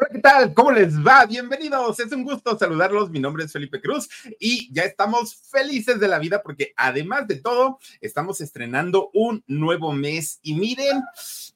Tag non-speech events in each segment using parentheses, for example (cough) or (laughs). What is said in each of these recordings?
Hola, ¿qué tal? ¿Cómo les va? Bienvenidos. Es un gusto saludarlos. Mi nombre es Felipe Cruz y ya estamos felices de la vida porque además de todo, estamos estrenando un nuevo mes y miren,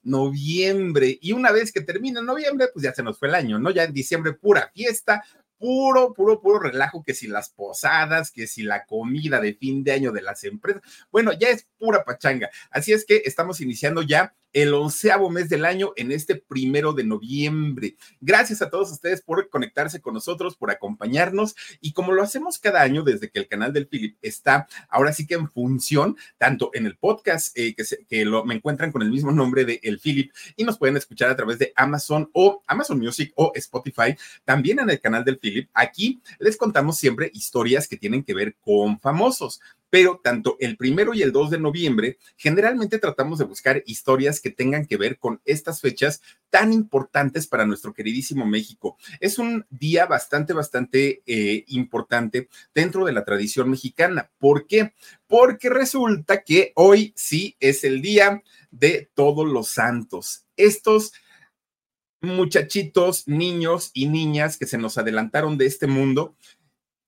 noviembre. Y una vez que termina noviembre, pues ya se nos fue el año, ¿no? Ya en diciembre pura fiesta, puro, puro, puro relajo, que si las posadas, que si la comida de fin de año de las empresas, bueno, ya es pura pachanga. Así es que estamos iniciando ya el onceavo mes del año en este primero de noviembre. Gracias a todos ustedes por conectarse con nosotros, por acompañarnos y como lo hacemos cada año desde que el canal del Philip está ahora sí que en función, tanto en el podcast eh, que, que lo, me encuentran con el mismo nombre de El Philip y nos pueden escuchar a través de Amazon o Amazon Music o Spotify, también en el canal del Philip. Aquí les contamos siempre historias que tienen que ver con famosos pero tanto el primero y el 2 de noviembre generalmente tratamos de buscar historias que tengan que ver con estas fechas tan importantes para nuestro queridísimo México. Es un día bastante, bastante eh, importante dentro de la tradición mexicana. ¿Por qué? Porque resulta que hoy sí es el día de todos los santos. Estos muchachitos, niños y niñas que se nos adelantaron de este mundo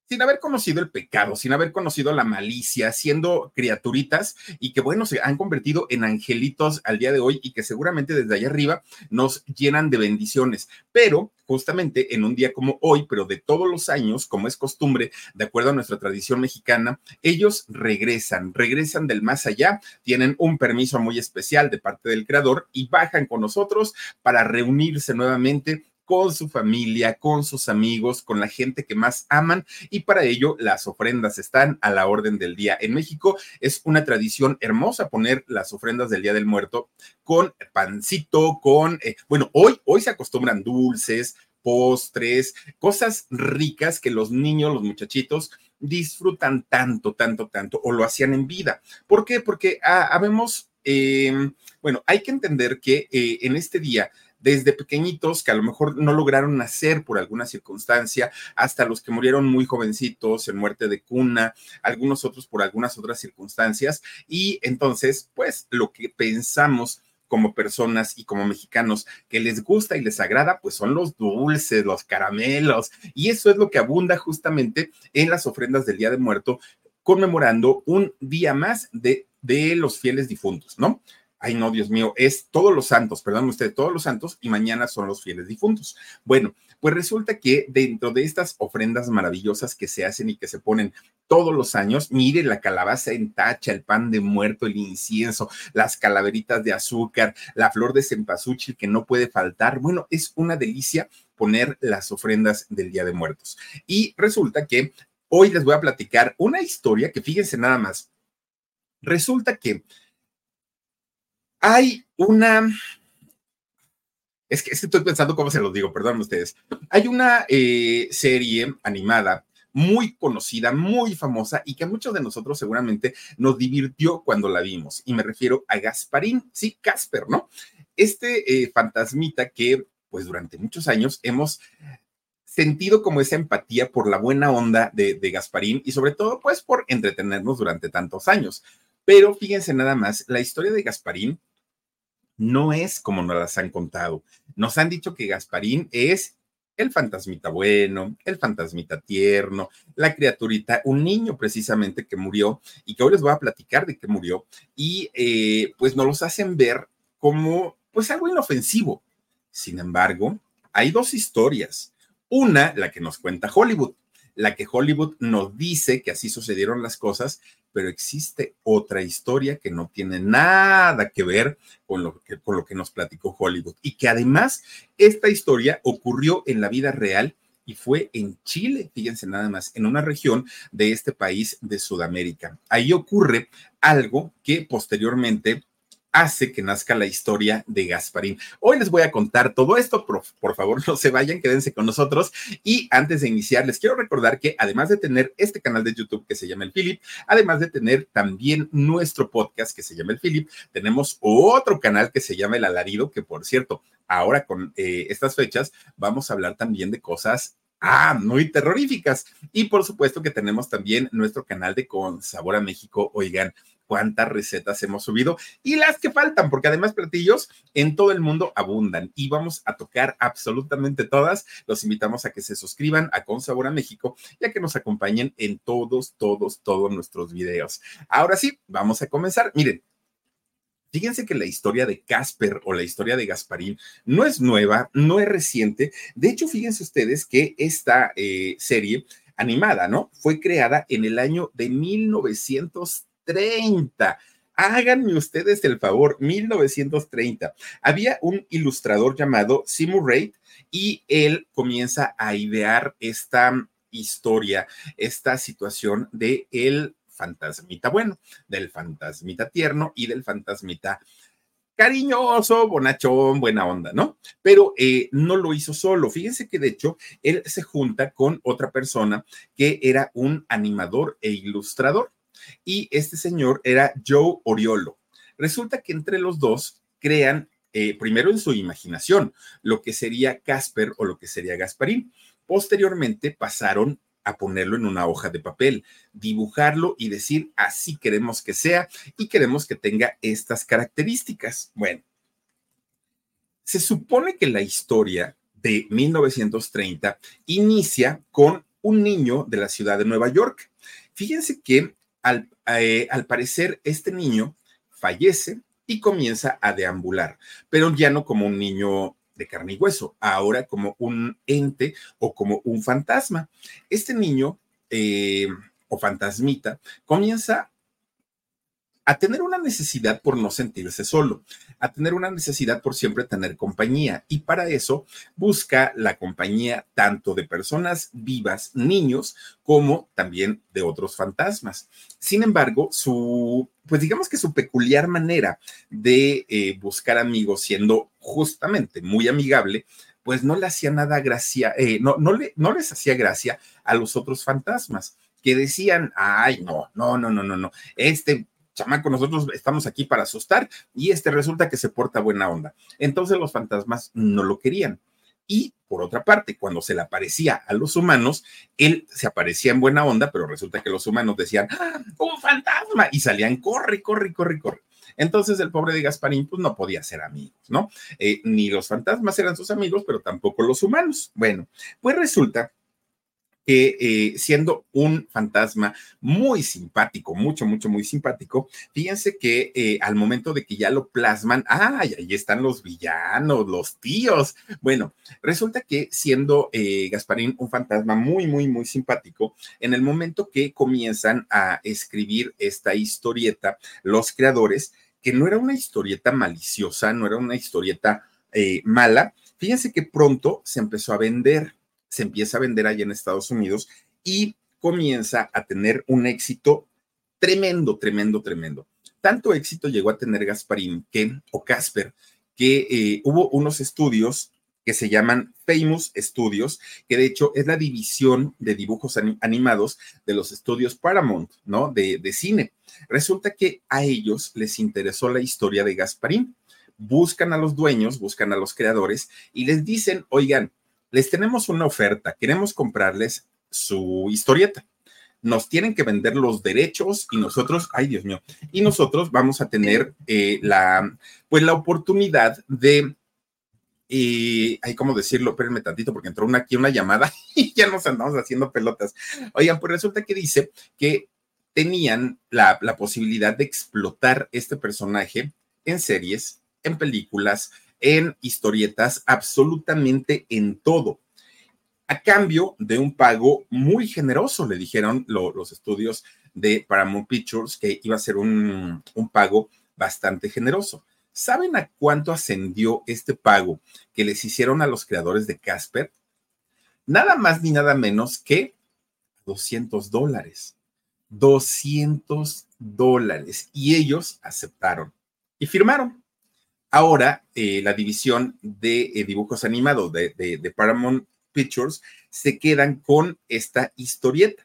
sin haber conocido el pecado, sin haber conocido la malicia, siendo criaturitas y que, bueno, se han convertido en angelitos al día de hoy y que seguramente desde allá arriba nos llenan de bendiciones. Pero justamente en un día como hoy, pero de todos los años, como es costumbre, de acuerdo a nuestra tradición mexicana, ellos regresan, regresan del más allá, tienen un permiso muy especial de parte del creador y bajan con nosotros para reunirse nuevamente con su familia, con sus amigos, con la gente que más aman y para ello las ofrendas están a la orden del día. En México es una tradición hermosa poner las ofrendas del Día del Muerto con pancito, con, eh, bueno, hoy, hoy se acostumbran dulces, postres, cosas ricas que los niños, los muchachitos disfrutan tanto, tanto, tanto, o lo hacían en vida. ¿Por qué? Porque ah, habemos, em, bueno, hay que entender que eh, en este día desde pequeñitos que a lo mejor no lograron nacer por alguna circunstancia, hasta los que murieron muy jovencitos en muerte de cuna, algunos otros por algunas otras circunstancias. Y entonces, pues lo que pensamos como personas y como mexicanos que les gusta y les agrada, pues son los dulces, los caramelos, y eso es lo que abunda justamente en las ofrendas del Día de Muerto, conmemorando un día más de, de los fieles difuntos, ¿no? Ay, no, Dios mío, es todos los santos, perdón usted, todos los santos y mañana son los fieles difuntos. Bueno, pues resulta que dentro de estas ofrendas maravillosas que se hacen y que se ponen todos los años, mire la calabaza en tacha, el pan de muerto, el incienso, las calaveritas de azúcar, la flor de cempasúchil que no puede faltar. Bueno, es una delicia poner las ofrendas del Día de Muertos. Y resulta que hoy les voy a platicar una historia que fíjense nada más. Resulta que hay una... Es que, estoy pensando cómo se los digo, perdón ustedes. Hay una eh, serie animada muy conocida, muy famosa y que a muchos de nosotros seguramente nos divirtió cuando la vimos. Y me refiero a Gasparín, sí, Casper, ¿no? Este eh, fantasmita que, pues durante muchos años hemos sentido como esa empatía por la buena onda de, de Gasparín y sobre todo, pues por entretenernos durante tantos años. Pero fíjense nada más, la historia de Gasparín no es como nos las han contado. Nos han dicho que Gasparín es el fantasmita bueno, el fantasmita tierno, la criaturita, un niño precisamente que murió y que hoy les voy a platicar de que murió y eh, pues nos los hacen ver como pues algo inofensivo. Sin embargo, hay dos historias. Una, la que nos cuenta Hollywood, la que Hollywood nos dice que así sucedieron las cosas, pero existe otra historia que no tiene nada que ver con lo que, nos platicó Hollywood y que además esta historia ocurrió en la vida real y fue en Chile, fíjense nada más, en una región de este país de Sudamérica. Ahí ocurre algo que posteriormente hace que nazca la historia de Gasparín. Hoy les voy a contar todo esto, por, por, favor no se vayan, quédense con nosotros. Y antes de iniciar, les quiero recordar que además de tener este canal de YouTube que se llama El Philip, además de tener también nuestro podcast que se llama El Philip, tenemos otro canal que se llama El Alarido, que por cierto, ahora con eh, estas fechas vamos a hablar también de cosas Ah, muy terroríficas. Y por supuesto que tenemos también nuestro canal de Con Sabor a México. Oigan, cuántas recetas hemos subido y las que faltan, porque además platillos en todo el mundo abundan y vamos a tocar absolutamente todas. Los invitamos a que se suscriban a Con Sabor a México y a que nos acompañen en todos, todos, todos nuestros videos. Ahora sí, vamos a comenzar. Miren, Fíjense que la historia de Casper o la historia de Gasparín no es nueva, no es reciente. De hecho, fíjense ustedes que esta eh, serie animada, ¿no? Fue creada en el año de 1930 30. Háganme ustedes el favor, 1930. Había un ilustrador llamado Seymour Reid y él comienza a idear esta historia, esta situación de el fantasmita bueno, del fantasmita tierno y del fantasmita cariñoso, bonachón, buena onda, ¿no? Pero eh, no lo hizo solo. Fíjense que de hecho él se junta con otra persona que era un animador e ilustrador y este señor era Joe Oriolo. Resulta que entre los dos crean, eh, primero en su imaginación, lo que sería Casper o lo que sería Gasparín. Posteriormente pasaron a ponerlo en una hoja de papel, dibujarlo y decir, así queremos que sea y queremos que tenga estas características. Bueno, se supone que la historia de 1930 inicia con un niño de la ciudad de Nueva York. Fíjense que eh, al, parecer este niño fallece y comienza a deambular, pero ya no como un niño de carne y hueso, ahora como un ente o como un fantasma. Este niño eh, o fantasmita comienza a tener una necesidad por no sentirse solo, a tener una necesidad por siempre tener compañía. Y para eso busca la compañía tanto de personas vivas, niños, como también de otros fantasmas. Sin embargo, su, pues digamos que su peculiar manera de eh, buscar amigos, siendo justamente muy amigable, pues no le hacía nada gracia, eh, no, no, le, no les hacía gracia a los otros fantasmas que decían, ay, no, no, no, no, no, no, este chamaco, nosotros estamos aquí para asustar y este resulta que se porta buena onda. Entonces los fantasmas no lo querían. Y por otra parte, cuando se le aparecía a los humanos, él se aparecía en buena onda, pero resulta que los humanos decían, ¡Ah, un fantasma, y salían, corre, corre, corre, corre. Entonces el pobre de Gasparín pues no podía ser amigos, ¿no? Eh, ni los fantasmas eran sus amigos, pero tampoco los humanos. Bueno, pues resulta que eh, siendo un fantasma muy simpático, mucho, mucho, muy simpático, fíjense que eh, al momento de que ya lo plasman, ¡ay! Ahí están los villanos, los tíos. Bueno, resulta que siendo eh, Gasparín un fantasma muy, muy, muy simpático, en el momento que comienzan a escribir esta historieta, los creadores, que no era una historieta maliciosa, no era una historieta mala, fíjense que pronto se empezó a vender se empieza a vender allá en Estados Unidos y comienza a tener un éxito tremendo, tremendo, tremendo. Tanto éxito llegó a tener Gasparín que, o Casper, que eh, hubo unos estudios que se llaman Famous Studios, que de hecho es la división de dibujos animados de los estudios Paramount, ¿no? De, de, cine. Resulta que a ellos les interesó la historia de Gasparín. Buscan a los dueños, buscan a los creadores y les dicen, oigan, les tenemos una oferta, queremos comprarles su historieta. Nos tienen que vender los derechos y nosotros, ay Dios mío, y nosotros vamos a tener eh, la, pues la oportunidad de y hay como decirlo, espérenme tantito porque entró una, aquí una llamada (laughs) y ya nos andamos haciendo pelotas. Oigan, pues resulta que dice que tenían la posibilidad de explotar este personaje en series, en películas, en historietas, absolutamente en todo. A cambio de un pago muy generoso, le dijeron los estudios de Paramount Pictures que iba a ser un, un pago bastante generoso. ¿Saben a cuánto ascendió este pago que les hicieron a los creadores de Casper? Nada más ni nada menos que 200 dólares. 200 dólares. Y ellos aceptaron y firmaron. Ahora, eh, la división de eh, dibujos animados de, Paramount Pictures se quedan con esta historieta.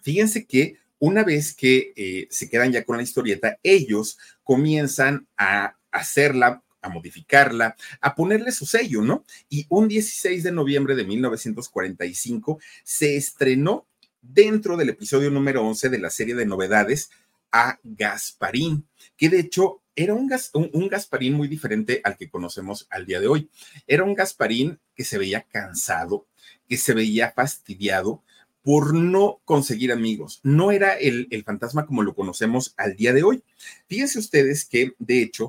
Fíjense que una vez que eh, se quedan ya con la historieta, ellos comienzan a hacerla, a modificarla, a ponerle su sello, ¿no? Y un 16 de noviembre de 1945 se estrenó dentro del episodio número 11 de la serie de novedades a Gasparín, que de hecho era un, Gasparín muy diferente al que conocemos al día de hoy. Era un Gasparín que se veía cansado, que se veía fastidiado por no conseguir amigos. No era el, el fantasma como lo conocemos al día de hoy. Fíjense ustedes que, de hecho...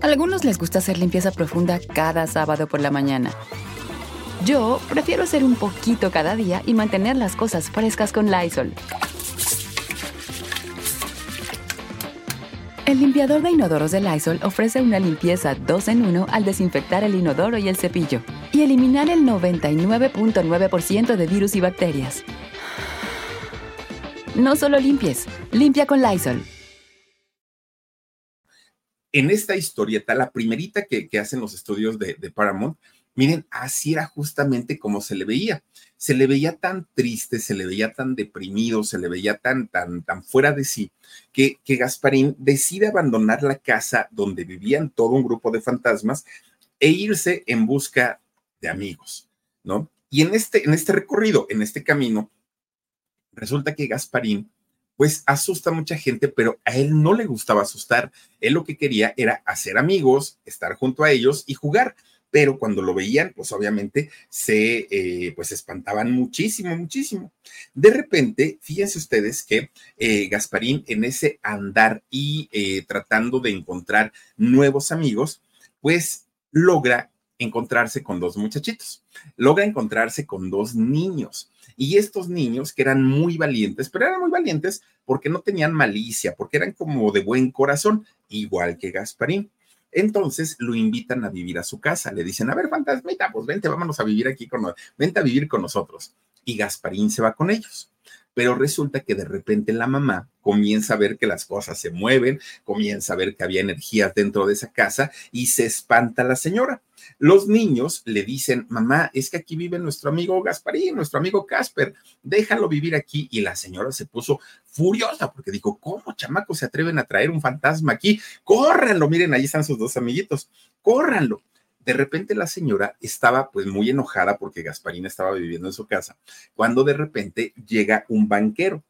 A algunos les gusta hacer limpieza profunda cada sábado por la mañana. Yo prefiero hacer un poquito cada día y mantener las cosas frescas con Lysol. El limpiador de inodoros de Lysol ofrece una limpieza 2 en 1 al desinfectar el inodoro y el cepillo y eliminar el 99.9% de virus y bacterias. No solo limpies, limpia con Lysol. En esta historieta, la primerita que, hacen los estudios de Paramount, Miren, así era justamente como se le veía. Se le veía tan triste, se le veía tan deprimido, se le veía tan, tan, tan fuera de sí, que, que Gasparín decide abandonar la casa donde vivían todo un grupo de fantasmas e irse en busca de amigos, ¿no? Y en este, en este recorrido, en este camino, resulta que Gasparín pues asusta a mucha gente, pero a él no le gustaba asustar. Él lo que quería era hacer amigos, estar junto a ellos y jugar pero cuando lo veían, pues obviamente se eh, pues espantaban muchísimo, muchísimo. De repente, fíjense ustedes que eh, Gasparín en ese andar y eh, tratando de encontrar nuevos amigos, pues logra encontrarse con dos muchachitos, logra encontrarse con dos niños. Y estos niños que eran muy valientes, pero eran muy valientes porque no tenían malicia, porque eran como de buen corazón, igual que Gasparín. Entonces lo invitan a vivir a su casa. Le dicen, a ver, fantasmita, pues vente, vámonos a vivir aquí con, vente a vivir con nosotros. Y Gasparín se va con ellos. Pero resulta que de repente la mamá comienza a ver que las cosas se mueven, comienza a ver que había energías dentro de esa casa y se espanta la señora. Los niños le dicen, mamá, es que aquí vive nuestro amigo Gasparín, nuestro amigo Casper, déjalo vivir aquí. Y la señora se puso furiosa porque dijo, ¿cómo chamacos se atreven a traer un fantasma aquí? Córranlo, miren, ahí están sus dos amiguitos, córranlo. De repente la señora estaba pues muy enojada porque Gasparín estaba viviendo en su casa, cuando de repente llega un banquero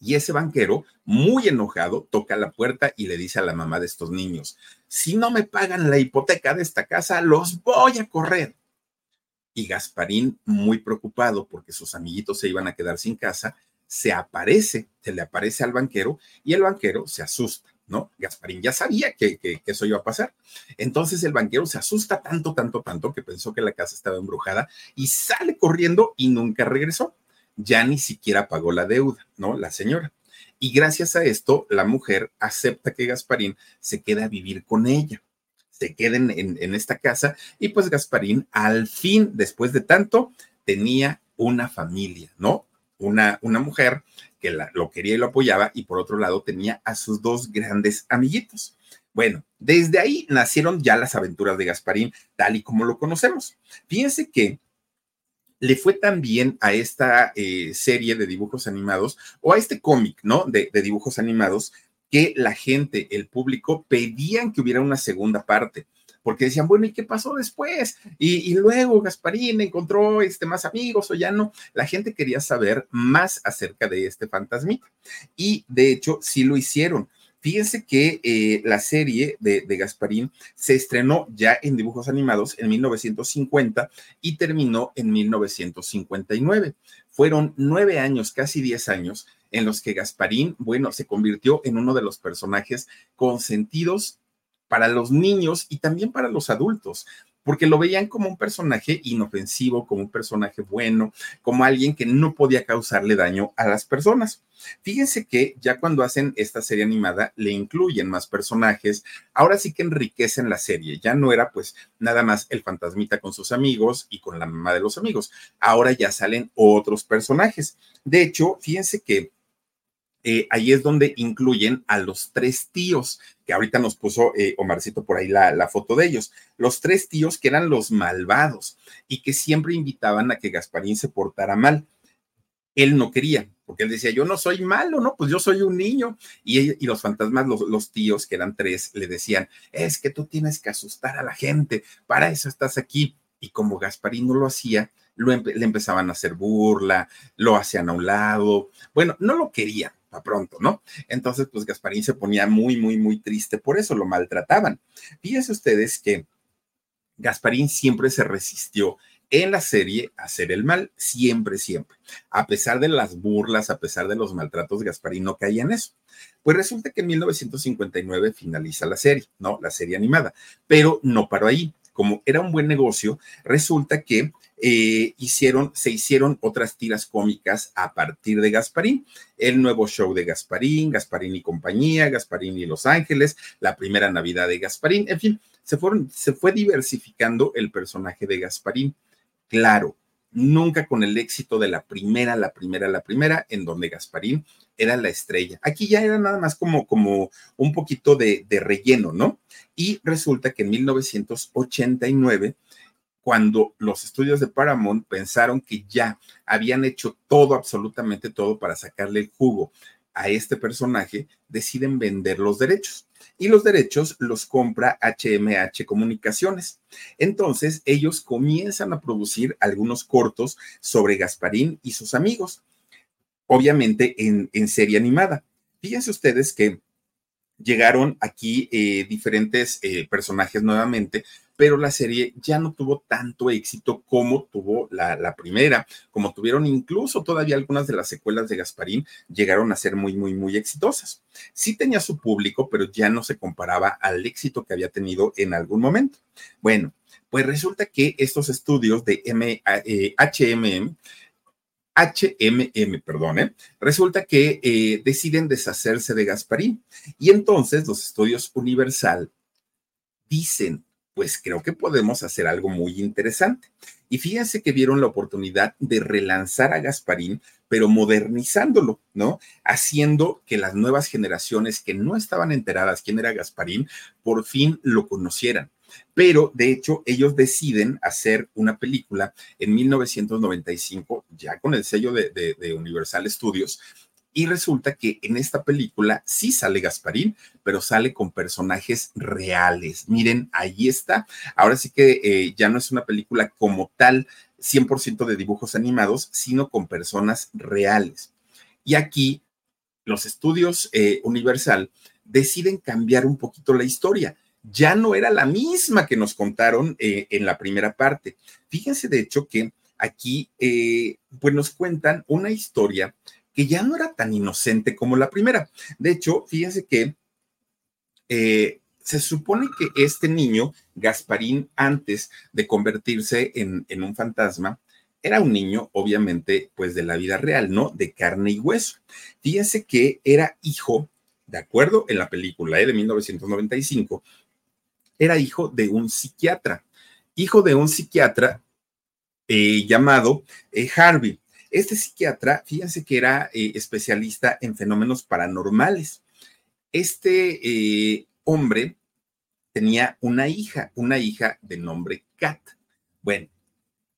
y ese banquero, muy enojado, toca la puerta y le dice a la mamá de estos niños, si no me pagan la hipoteca de esta casa, los voy a correr. Y Gasparín, muy preocupado porque sus amiguitos se iban a quedar sin casa, se aparece, se le aparece al banquero y el banquero se asusta, ¿no? Gasparín ya sabía que, que, eso iba a pasar. Entonces el banquero se asusta tanto, tanto, tanto que pensó que la casa estaba embrujada y sale corriendo y nunca regresó ya ni siquiera pagó la deuda, ¿no? La señora. Y gracias a esto, la mujer acepta que Gasparín se quede a vivir con ella, se queden en, esta casa y pues Gasparín al fin, después de tanto, tenía una familia, ¿no? Una, una mujer que lo quería y lo apoyaba y por otro lado tenía a sus dos grandes amiguitos. Bueno, desde ahí nacieron ya las aventuras de Gasparín, tal y como lo conocemos. Fíjense que le fue tan bien a esta eh, serie de dibujos animados o a este cómic, ¿no? De, dibujos animados, que la gente, el público, pedían que hubiera una segunda parte porque decían, bueno, ¿y qué pasó después? Y, luego Gasparín encontró este, más amigos o ya no. La gente quería saber más acerca de este fantasmita. Y de hecho, sí lo hicieron. Fíjense que eh, la serie de, de, Gasparín se estrenó ya en dibujos animados en 1950 y terminó en 1959. Fueron nueve años, casi diez años, en los que Gasparín, bueno, se convirtió en uno de los personajes consentidos para los niños y también para los adultos porque lo veían como un personaje inofensivo, como un personaje bueno, como alguien que no podía causarle daño a las personas. Fíjense que ya cuando hacen esta serie animada le incluyen más personajes, ahora sí que enriquecen la serie, ya no era pues nada más el fantasmita con sus amigos y con la mamá de los amigos, ahora ya salen otros personajes. De hecho, fíjense que eh, ahí es donde incluyen a los tres tíos, que ahorita nos puso eh, Omarcito por ahí la, foto de ellos, los tres tíos que eran los malvados y que siempre invitaban a que Gasparín se portara mal. Él no quería, porque él decía, yo no soy malo, ¿no? Pues yo soy un niño. Y, los fantasmas, los tíos, que eran tres, le decían, es que tú tienes que asustar a la gente, para eso estás aquí. Y como Gasparín no lo hacía, le empezaban a hacer burla, lo hacían a un lado. Bueno, no lo querían para pronto, ¿no? Entonces, pues Gasparín se ponía muy, muy, muy triste, por eso lo maltrataban. Fíjense ustedes que Gasparín siempre se resistió en la serie a hacer el mal, siempre, siempre. A pesar de las burlas, a pesar de los maltratos, Gasparín no caía en eso. Pues resulta que en 1959 finaliza la serie, ¿no? La serie animada, pero no paró ahí. Como era un buen negocio, resulta que eh, hicieron, se hicieron otras tiras cómicas a partir de Gasparín. El nuevo show de Gasparín, Gasparín y compañía, Gasparín y Los Ángeles, la primera Navidad de Gasparín, en fin, se, fueron, se fue diversificando el personaje de Gasparín. Claro, nunca con el éxito de la primera, la primera, la primera, en donde Gasparín era la estrella. Aquí ya era nada más como, como un poquito de, de relleno, ¿no? Y resulta que en 1989 cuando los estudios de Paramount pensaron que ya habían hecho todo, absolutamente todo para sacarle el jugo a este personaje, deciden vender los derechos. Y los derechos los compra HMH Comunicaciones. Entonces, ellos comienzan a producir algunos cortos sobre Gasparín y sus amigos, obviamente en, en serie animada. Fíjense ustedes que llegaron aquí eh, diferentes eh, personajes nuevamente, pero la serie ya no tuvo tanto éxito como tuvo la, primera, como tuvieron incluso todavía algunas de las secuelas de Gasparín llegaron a ser muy, muy, muy exitosas. Sí tenía su público, pero ya no se comparaba al éxito que había tenido en algún momento. Bueno, pues resulta que estos estudios de M, eh, HMM HMM, perdón, resulta que eh, deciden deshacerse de Gasparín. Y entonces los estudios Universal dicen, pues creo que podemos hacer algo muy interesante. Y fíjense que vieron la oportunidad de relanzar a Gasparín, pero modernizándolo, ¿no? Haciendo que las nuevas generaciones que no estaban enteradas quién era Gasparín, por fin lo conocieran pero de hecho ellos deciden hacer una película en 1995, ya con el sello de, Universal Studios, y resulta que en esta película sí sale Gasparín, pero sale con personajes reales. Miren, ahí está. Ahora sí que eh, ya no es una película como tal, 100% de dibujos animados, sino con personas reales. Y aquí los estudios eh, Universal deciden cambiar un poquito la historia ya no era la misma que nos contaron eh, en la primera parte. Fíjense, de hecho, que aquí pues nos cuentan una historia que ya no era tan inocente como la primera. De hecho, fíjense que eh, se supone que este niño, Gasparín, antes de convertirse en, un fantasma, era un niño, obviamente, pues de la vida real, ¿no? De carne y hueso. Fíjense que era hijo, de acuerdo en la película de 1995, era hijo de un psiquiatra, hijo de un psiquiatra eh, llamado eh, Harvey. Este psiquiatra, fíjense que era eh, especialista en fenómenos paranormales. Este hombre tenía una hija, una hija de nombre Kat. Bueno,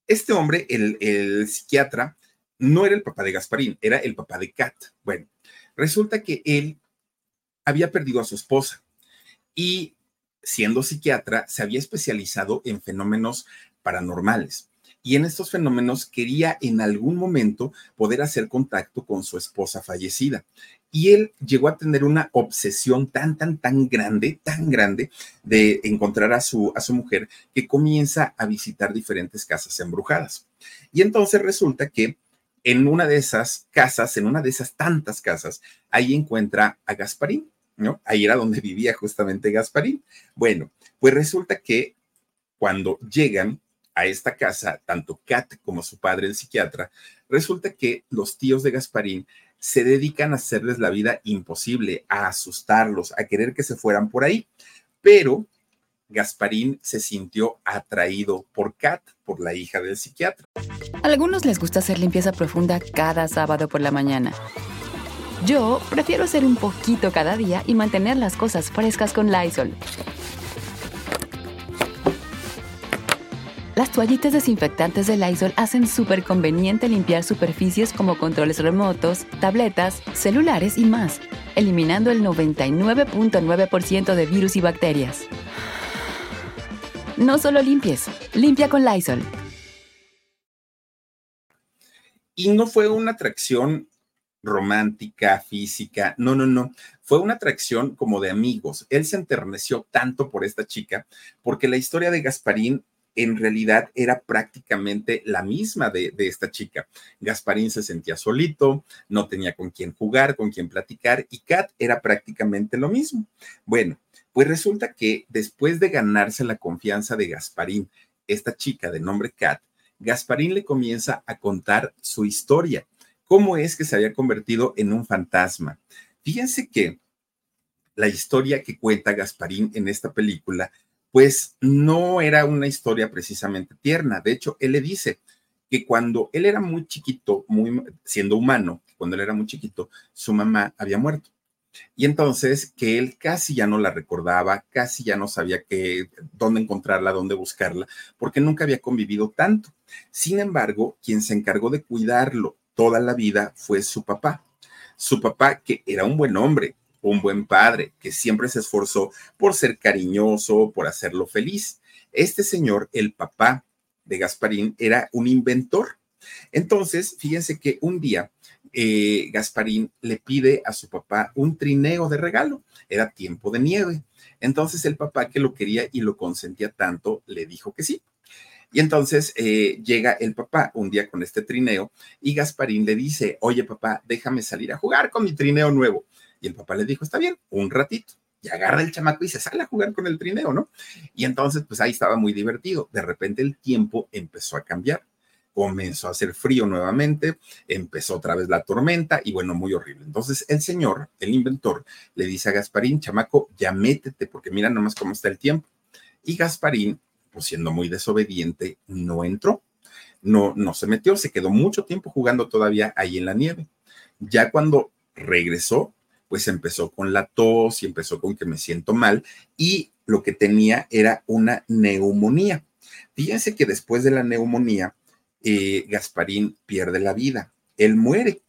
este hombre, el, el psiquiatra, no era el papá de Gasparín, era el papá de Kat. Bueno, resulta que él había perdido a su esposa y siendo psiquiatra, se había especializado en fenómenos paranormales. Y en estos fenómenos quería en algún momento poder hacer contacto con su esposa fallecida. Y él llegó a tener una obsesión tan, tan, tan grande, tan grande de encontrar a su, a su mujer que comienza a visitar diferentes casas embrujadas. Y entonces resulta que en una de esas casas, en una de esas tantas casas, ahí encuentra a Gasparín, ¿no? Ahí era donde vivía justamente Gasparín. Bueno, pues resulta que cuando llegan a esta casa, tanto Kat como su padre, el psiquiatra, resulta que los tíos de Gasparín se dedican a hacerles la vida imposible, a asustarlos, a querer que se fueran por ahí. Pero Gasparín se sintió atraído por Kat, por la hija del psiquiatra. A algunos les gusta hacer limpieza profunda cada sábado por la mañana. Yo prefiero hacer un poquito cada día y mantener las cosas frescas con Lysol. Las toallitas desinfectantes de Lysol hacen súper conveniente limpiar superficies como controles remotos, tabletas, celulares y más, eliminando el 99.9% de virus y bacterias. No solo limpies, limpia con Lysol. Y no fue una atracción romántica, física, no, no, no, fue una atracción como de amigos. Él se enterneció tanto por esta chica porque la historia de Gasparín en realidad era prácticamente la misma de, esta chica. Gasparín se sentía solito, no tenía con quién jugar, con quién platicar, y Kat era prácticamente lo mismo. Bueno, pues resulta que después de ganarse la confianza de Gasparín, esta chica de nombre Kat, Gasparín le comienza a contar su historia, cómo es que se había convertido en un fantasma. Fíjense que la historia que cuenta Gasparín en esta película pues no era una historia precisamente tierna. De hecho, él le dice que cuando él era muy chiquito, muy, siendo humano, cuando él era muy chiquito, su mamá había muerto. Y entonces que él casi ya no la recordaba, casi ya no sabía que, dónde encontrarla, dónde buscarla, porque nunca había convivido tanto. Sin embargo, quien se encargó de cuidarlo toda la vida fue su papá. Su papá, que era un buen hombre, un buen padre que siempre se esforzó por ser cariñoso, por hacerlo feliz. Este señor, el papá de Gasparín, era un inventor. Entonces, fíjense que un día eh, Gasparín le pide a su papá un trineo de regalo. Era tiempo de nieve. Entonces el papá que lo quería y lo consentía tanto, le dijo que sí. Y entonces eh, llega el papá un día con este trineo y Gasparín le dice, oye papá, déjame salir a jugar con mi trineo nuevo. Y el papá le dijo, está bien, un ratito. Y agarra el chamaco y se sale a jugar con el trineo, ¿no? Y entonces, pues ahí estaba muy divertido. De repente el tiempo empezó a cambiar. Comenzó a hacer frío nuevamente, empezó otra vez la tormenta y bueno, muy horrible. Entonces el señor, el inventor, le dice a Gasparín, chamaco, ya métete porque mira nomás cómo está el tiempo. Y Gasparín, pues siendo muy desobediente, no entró, no, no se metió, se quedó mucho tiempo jugando todavía ahí en la nieve. Ya cuando regresó, pues empezó con la tos y empezó con que me siento mal y lo que tenía era una neumonía. Fíjense que después de la neumonía, eh, Gasparín pierde la vida, él muere.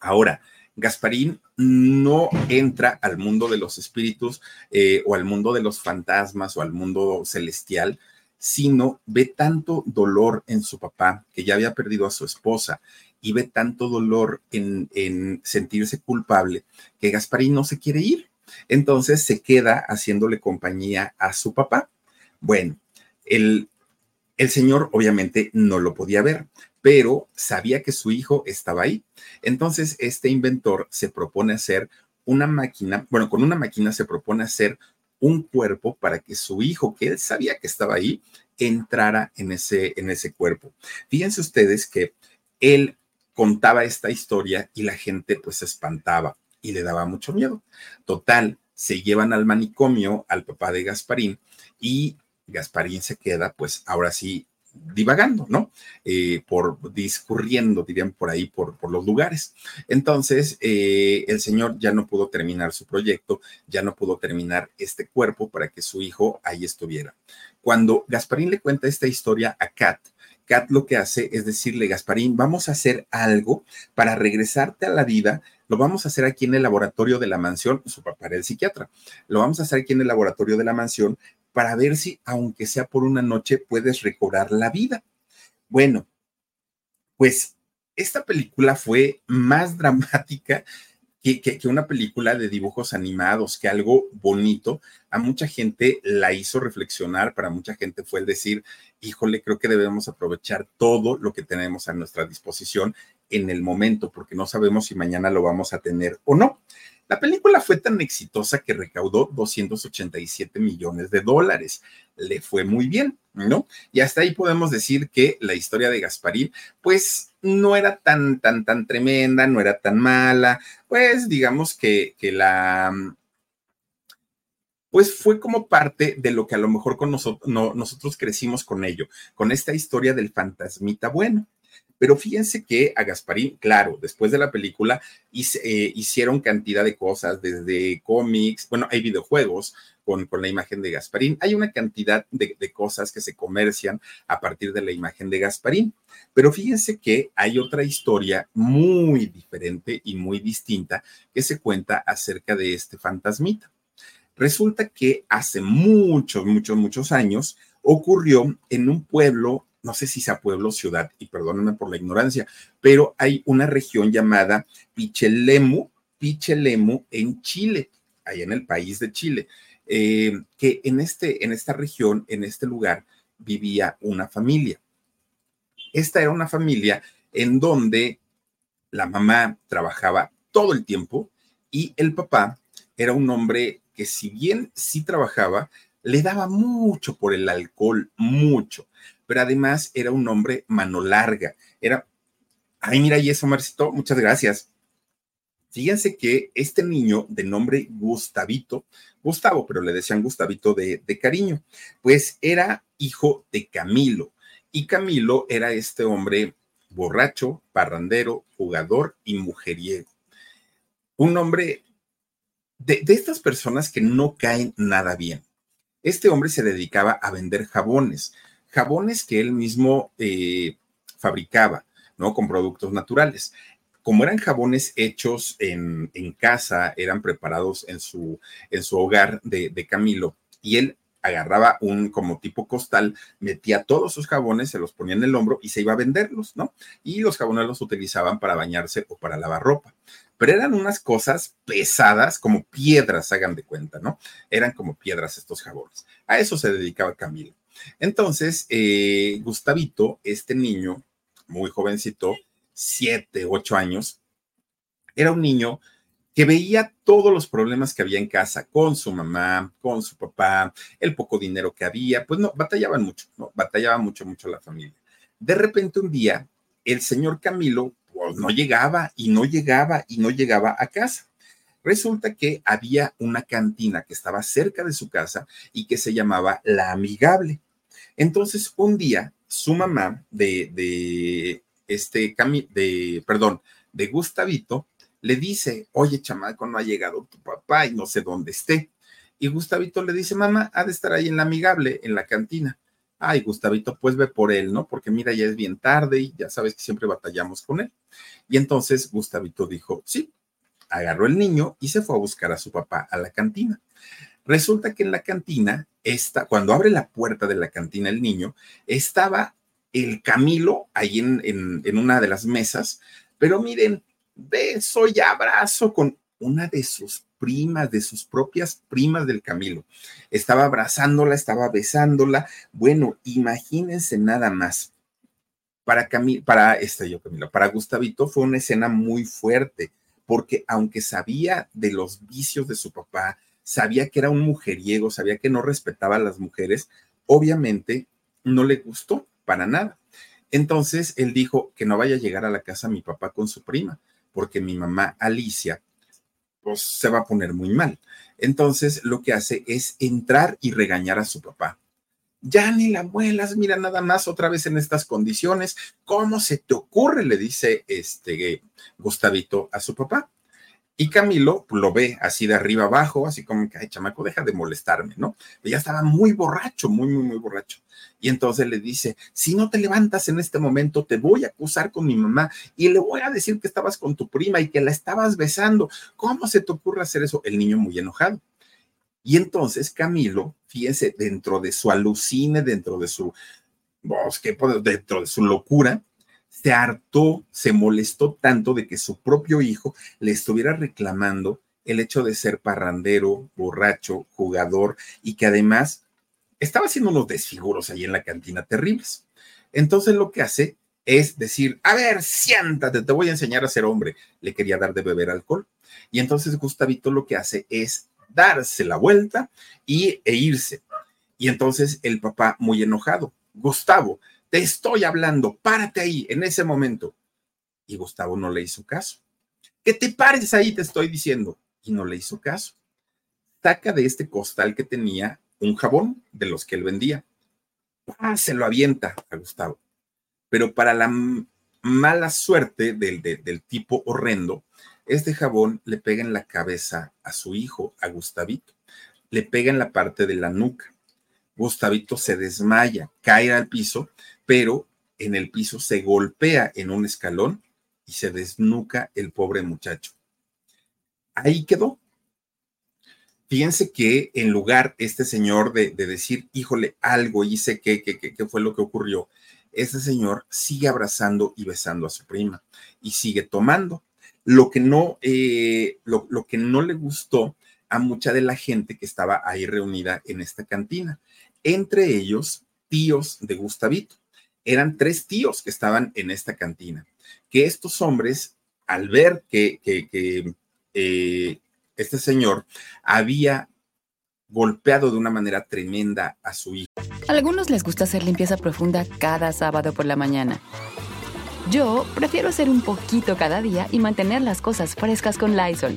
Ahora, Gasparín no entra al mundo de los espíritus eh, o al mundo de los fantasmas o al mundo celestial, sino ve tanto dolor en su papá, que ya había perdido a su esposa, y ve tanto dolor en, sentirse culpable que Gasparín no se quiere ir. Entonces se queda haciéndole compañía a su papá. Bueno, el, el señor obviamente no lo podía ver, pero sabía que su hijo estaba ahí. Entonces este inventor se propone hacer una máquina, bueno, con una máquina se propone hacer un cuerpo para que su hijo, que él sabía que estaba ahí, entrara en ese, en ese cuerpo. Fíjense ustedes que él contaba esta historia y la gente pues se espantaba y le daba mucho miedo. Total, se llevan al manicomio al papá de Gasparín y Gasparín se queda pues ahora sí divagando, ¿no? Eh, por discurriendo, dirían por ahí, por, los lugares. Entonces, eh, el señor ya no pudo terminar su proyecto, ya no pudo terminar este cuerpo para que su hijo ahí estuviera. Cuando Gasparín le cuenta esta historia a Kat, Kat lo que hace es decirle, Gasparín, vamos a hacer algo para regresarte a la vida. Lo vamos a hacer aquí en el laboratorio de la mansión. Su papá era el psiquiatra. Lo vamos a hacer aquí en el laboratorio de la mansión para ver si, aunque sea por una noche, puedes recobrar la vida. Bueno, pues esta película fue más (laughs) dramática que, una película de dibujos animados, que algo bonito, a mucha gente la hizo reflexionar, para mucha gente fue el decir, híjole, creo que debemos aprovechar todo lo que tenemos a nuestra disposición en el momento, porque no sabemos si mañana lo vamos a tener o no. La película fue tan exitosa que recaudó 287 millones de dólares. Le fue muy bien, ¿no? Y hasta ahí podemos decir que la historia de Gasparín, pues no era tan, tan, tan tremenda, no era tan mala, pues digamos que, que la, pues fue como parte de lo que a lo mejor con nosotros, nosotros crecimos con ello, con esta historia del fantasmita bueno. Pero fíjense que a Gasparín, claro, después de la película eh, hicieron cantidad de cosas, desde cómics, bueno, hay videojuegos con, con la imagen de Gasparín, hay una cantidad de, de cosas que se comercian a partir de la imagen de Gasparín. Pero fíjense que hay otra historia muy diferente y muy distinta que se cuenta acerca de este fantasmita. Resulta que hace muchos, muchos, muchos años ocurrió en un pueblo no sé si sea pueblo o ciudad, y perdónenme por la ignorancia, pero hay una región llamada Pichelemu, Pichelemu en Chile, allá en el país de Chile, eh, que en, este, en esta región, en este lugar, vivía una familia. Esta era una familia en donde la mamá trabajaba todo el tiempo y el papá era un hombre que si bien sí trabajaba, le daba mucho por el alcohol, mucho pero además era un hombre mano larga. Era, ay, mira, y eso, Marcito, muchas gracias. Fíjense que este niño de nombre Gustavito, Gustavo, pero le decían Gustavito de, de cariño, pues era hijo de Camilo. Y Camilo era este hombre borracho, parrandero, jugador y mujeriego. Un hombre de, de, estas personas que no caen nada bien. Este hombre se dedicaba a vender jabones, jabones que él mismo eh, fabricaba, ¿no? Con productos naturales. Como eran jabones hechos en, casa, eran preparados en su, en su hogar de, Camilo, y él agarraba un como tipo costal, metía todos sus jabones, se los ponía en el hombro y se iba a venderlos, ¿no? Y los jabones los utilizaban para bañarse o para lavar ropa. Pero eran unas cosas pesadas, como piedras, hagan de cuenta, ¿no? Eran como piedras estos jabones. A eso se dedicaba Camilo. Entonces, eh, Gustavito, este niño, muy jovencito, siete, ocho años, era un niño que veía todos los problemas que había en casa con su mamá, con su papá, el poco dinero que había, pues no, batallaban mucho, no, batallaba mucho, mucho la familia. De repente un día, el señor Camilo, pues no llegaba y no llegaba y no llegaba a casa. Resulta que había una cantina que estaba cerca de su casa y que se llamaba La Amigable. Entonces, un día, su mamá de, de este, de, perdón, de Gustavito, le dice, oye, chamaco, no ha llegado tu papá y no sé dónde esté. Y Gustavito le dice, mamá, ha de estar ahí en la amigable, en la cantina. Ay, Gustavito, pues ve por él, ¿no? Porque mira, ya es bien tarde y ya sabes que siempre batallamos con él. Y entonces Gustavito dijo, sí, agarró el niño y se fue a buscar a su papá a la cantina. Resulta que en la cantina, está, cuando abre la puerta de la cantina el niño, estaba el Camilo ahí en, en, una de las mesas, pero miren, beso y abrazo con una de sus primas, de sus propias primas del Camilo. Estaba abrazándola, estaba besándola. Bueno, imagínense nada más. Para Camilo, para este yo Camilo, para Gustavito fue una escena muy fuerte, porque aunque sabía de los vicios de su papá, sabía que era un mujeriego, sabía que no respetaba a las mujeres, obviamente no le gustó para nada. Entonces él dijo que no vaya a llegar a la casa mi papá con su prima, porque mi mamá Alicia pues se va a poner muy mal. Entonces lo que hace es entrar y regañar a su papá. Ya ni la muelas, mira nada más otra vez en estas condiciones. ¿Cómo se te ocurre? Le dice este Gustavito a su papá. Y Camilo lo ve así de arriba abajo, así como que, ay, chamaco, deja de molestarme, ¿no? ya estaba muy borracho, muy, muy, muy borracho. Y entonces le dice, si no te levantas en este momento, te voy a acusar con mi mamá y le voy a decir que estabas con tu prima y que la estabas besando. ¿Cómo se te ocurre hacer eso? El niño muy enojado. Y entonces Camilo, fíjense, dentro de su alucine, dentro de su bosque, dentro de su locura, se hartó, se molestó tanto de que su propio hijo le estuviera reclamando el hecho de ser parrandero, borracho, jugador y que además estaba haciendo unos desfiguros ahí en la cantina terribles. Entonces lo que hace es decir, a ver, siéntate, te voy a enseñar a ser hombre. Le quería dar de beber alcohol. Y entonces Gustavito lo que hace es darse la vuelta y, e irse. Y entonces el papá, muy enojado, Gustavo, te estoy hablando, párate ahí en ese momento. Y Gustavo no le hizo caso. Que te pares ahí, te estoy diciendo. Y no le hizo caso. Saca de este costal que tenía un jabón de los que él vendía. Ah, se lo avienta a Gustavo. Pero para la mala suerte del, del tipo horrendo, este jabón le pega en la cabeza a su hijo, a Gustavito. Le pega en la parte de la nuca. Gustavito se desmaya, cae al piso, pero en el piso se golpea en un escalón y se desnuca el pobre muchacho. Ahí quedó. Fíjense que en lugar este señor de, decir, híjole, algo hice, ¿qué, qué, qué fue lo que ocurrió? Este señor sigue abrazando y besando a su prima y sigue tomando. Lo que no, eh, lo, lo que no le gustó a mucha de la gente que estaba ahí reunida en esta cantina, entre ellos tíos de Gustavito. Eran tres tíos que estaban en esta cantina, que estos hombres, al ver que, eh, este señor había golpeado de una manera tremenda a su hijo. A algunos les gusta hacer limpieza profunda cada sábado por la mañana. Yo prefiero hacer un poquito cada día y mantener las cosas frescas con Lysol.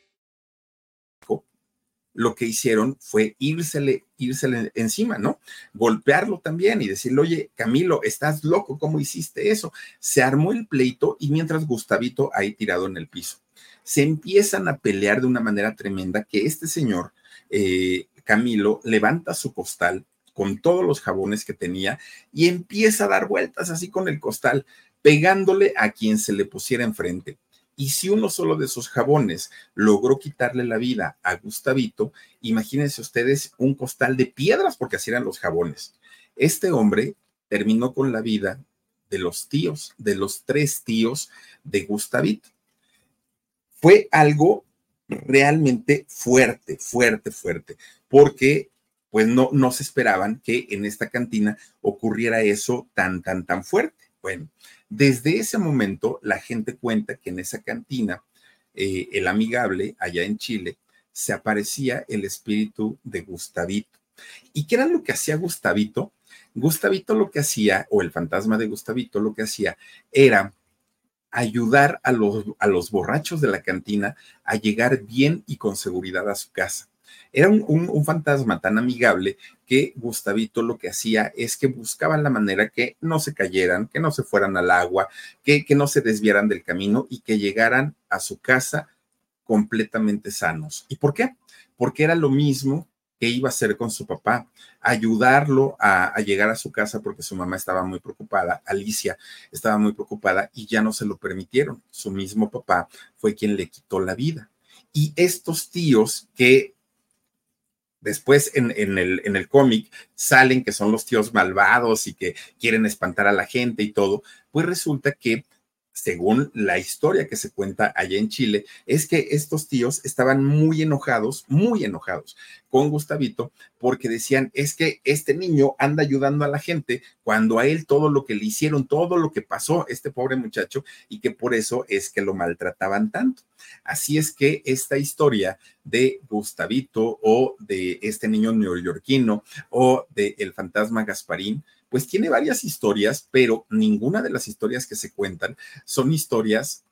Lo que hicieron fue írsele, írsele encima, ¿no? Golpearlo también y decirle, oye, Camilo, estás loco, ¿cómo hiciste eso? Se armó el pleito y mientras Gustavito ahí tirado en el piso. Se empiezan a pelear de una manera tremenda que este señor, eh, Camilo, levanta su costal con todos los jabones que tenía y empieza a dar vueltas así con el costal, pegándole a quien se le pusiera enfrente. Y si uno solo de esos jabones logró quitarle la vida a Gustavito, imagínense ustedes un costal de piedras, porque así eran los jabones. Este hombre terminó con la vida de los tíos, de los tres tíos de Gustavito. Fue algo realmente fuerte, fuerte, fuerte, porque pues no, no se esperaban que en esta cantina ocurriera eso tan, tan, tan fuerte. Bueno, desde ese momento, la gente cuenta que en esa cantina, eh, el amigable, allá en Chile, se aparecía el espíritu de Gustavito. ¿Y qué era lo que hacía Gustavito? Gustavito lo que hacía, o el fantasma de Gustavito lo que hacía, era ayudar a los, a los borrachos de la cantina a llegar bien y con seguridad a su casa. Era un, fantasma tan amigable que Gustavito lo que hacía es que buscaban la manera que no se cayeran, que no se fueran al agua, que, que no se desviaran del camino y que llegaran a su casa completamente sanos. ¿Y por qué? Porque era lo mismo que iba a hacer con su papá, ayudarlo a, llegar a su casa porque su mamá estaba muy preocupada, Alicia estaba muy preocupada y ya no se lo permitieron. Su mismo papá fue quien le quitó la vida. Y estos tíos que después en, el, en el cómic salen que son los tíos malvados y que quieren espantar a la gente y todo, pues resulta que según la historia que se cuenta allá en Chile, es que estos tíos estaban muy enojados, muy enojados con Gustavito, porque decían, es que este niño anda ayudando a la gente cuando a él todo lo que le hicieron, todo lo que pasó, este pobre muchacho, y que por eso es que lo maltrataban tanto. Así es que esta historia de Gustavito o de este niño neoyorquino o de el fantasma Gasparín, pues tiene varias historias, pero ninguna de las historias que se cuentan son historias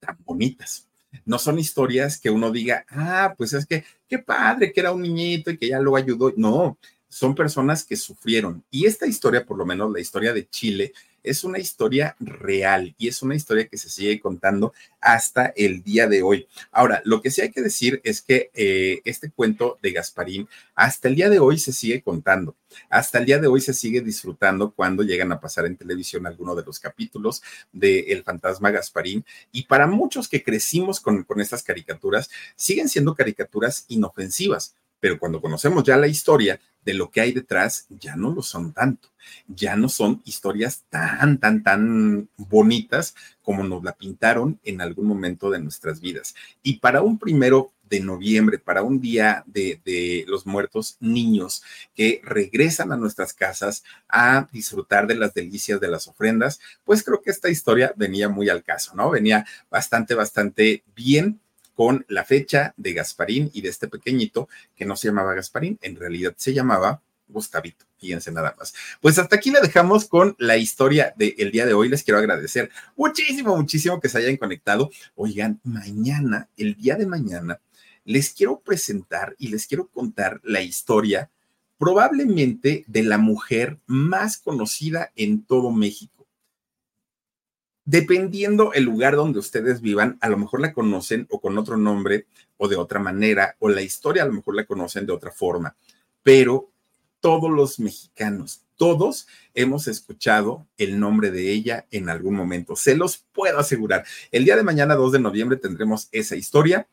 tan bonitas. No son historias que uno diga, ah, pues es que qué padre que era un niñito y que ya lo ayudó. No, son personas que sufrieron. Y esta historia, por lo menos la historia de Chile, es una historia real y es una historia que se sigue contando hasta el día de hoy. Ahora, lo que sí hay que decir es que eh, este cuento de Gasparín hasta el día de hoy se sigue contando. Hasta el día de hoy se sigue disfrutando cuando llegan a pasar en televisión alguno de los capítulos de El fantasma Gasparín. Y para muchos que crecimos con, con estas caricaturas, siguen siendo caricaturas inofensivas pero cuando conocemos ya la historia de lo que hay detrás, ya no lo son tanto, ya no son historias tan, tan, tan bonitas como nos la pintaron en algún momento de nuestras vidas. Y para un primero de noviembre, para un día de, de, los muertos niños que regresan a nuestras casas a disfrutar de las delicias de las ofrendas, pues creo que esta historia venía muy al caso, ¿no? Venía bastante, bastante bien con la fecha de Gasparín y de este pequeñito que no se llamaba Gasparín, en realidad se llamaba Gustavito. Fíjense nada más. Pues hasta aquí le dejamos con la historia del día de hoy. Les quiero agradecer muchísimo, muchísimo que se hayan conectado. Oigan, mañana, el día de mañana, les quiero presentar y les quiero contar la historia probablemente de la mujer más conocida en todo México dependiendo el lugar donde ustedes vivan, a lo mejor la conocen o con otro nombre o de otra manera, o la historia a lo mejor la conocen de otra forma, pero todos los mexicanos, todos hemos escuchado el nombre de ella en algún momento, se los puedo asegurar. El día de mañana, 2 de noviembre, tendremos esa historia.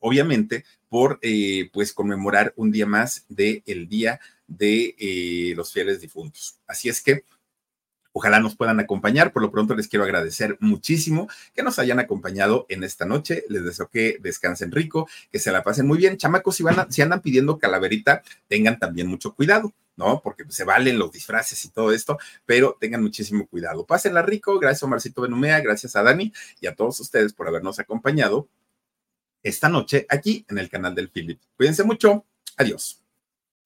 Obviamente, por eh, pues conmemorar un día más del el Día de eh, los Fieles Difuntos. Así es que Ojalá nos puedan acompañar. Por lo pronto les quiero agradecer muchísimo que nos hayan acompañado en esta noche. Les deseo que descansen rico, que se la pasen muy bien. Chamacos, si, van si andan pidiendo calaverita, tengan también mucho cuidado. ¿no? Porque se valen los disfraces y todo esto, pero tengan muchísimo cuidado. Pásenla rico, gracias a Marcito Benumea, gracias a Dani y a todos ustedes por habernos acompañado esta noche aquí en el canal del Philip. Cuídense mucho, adiós.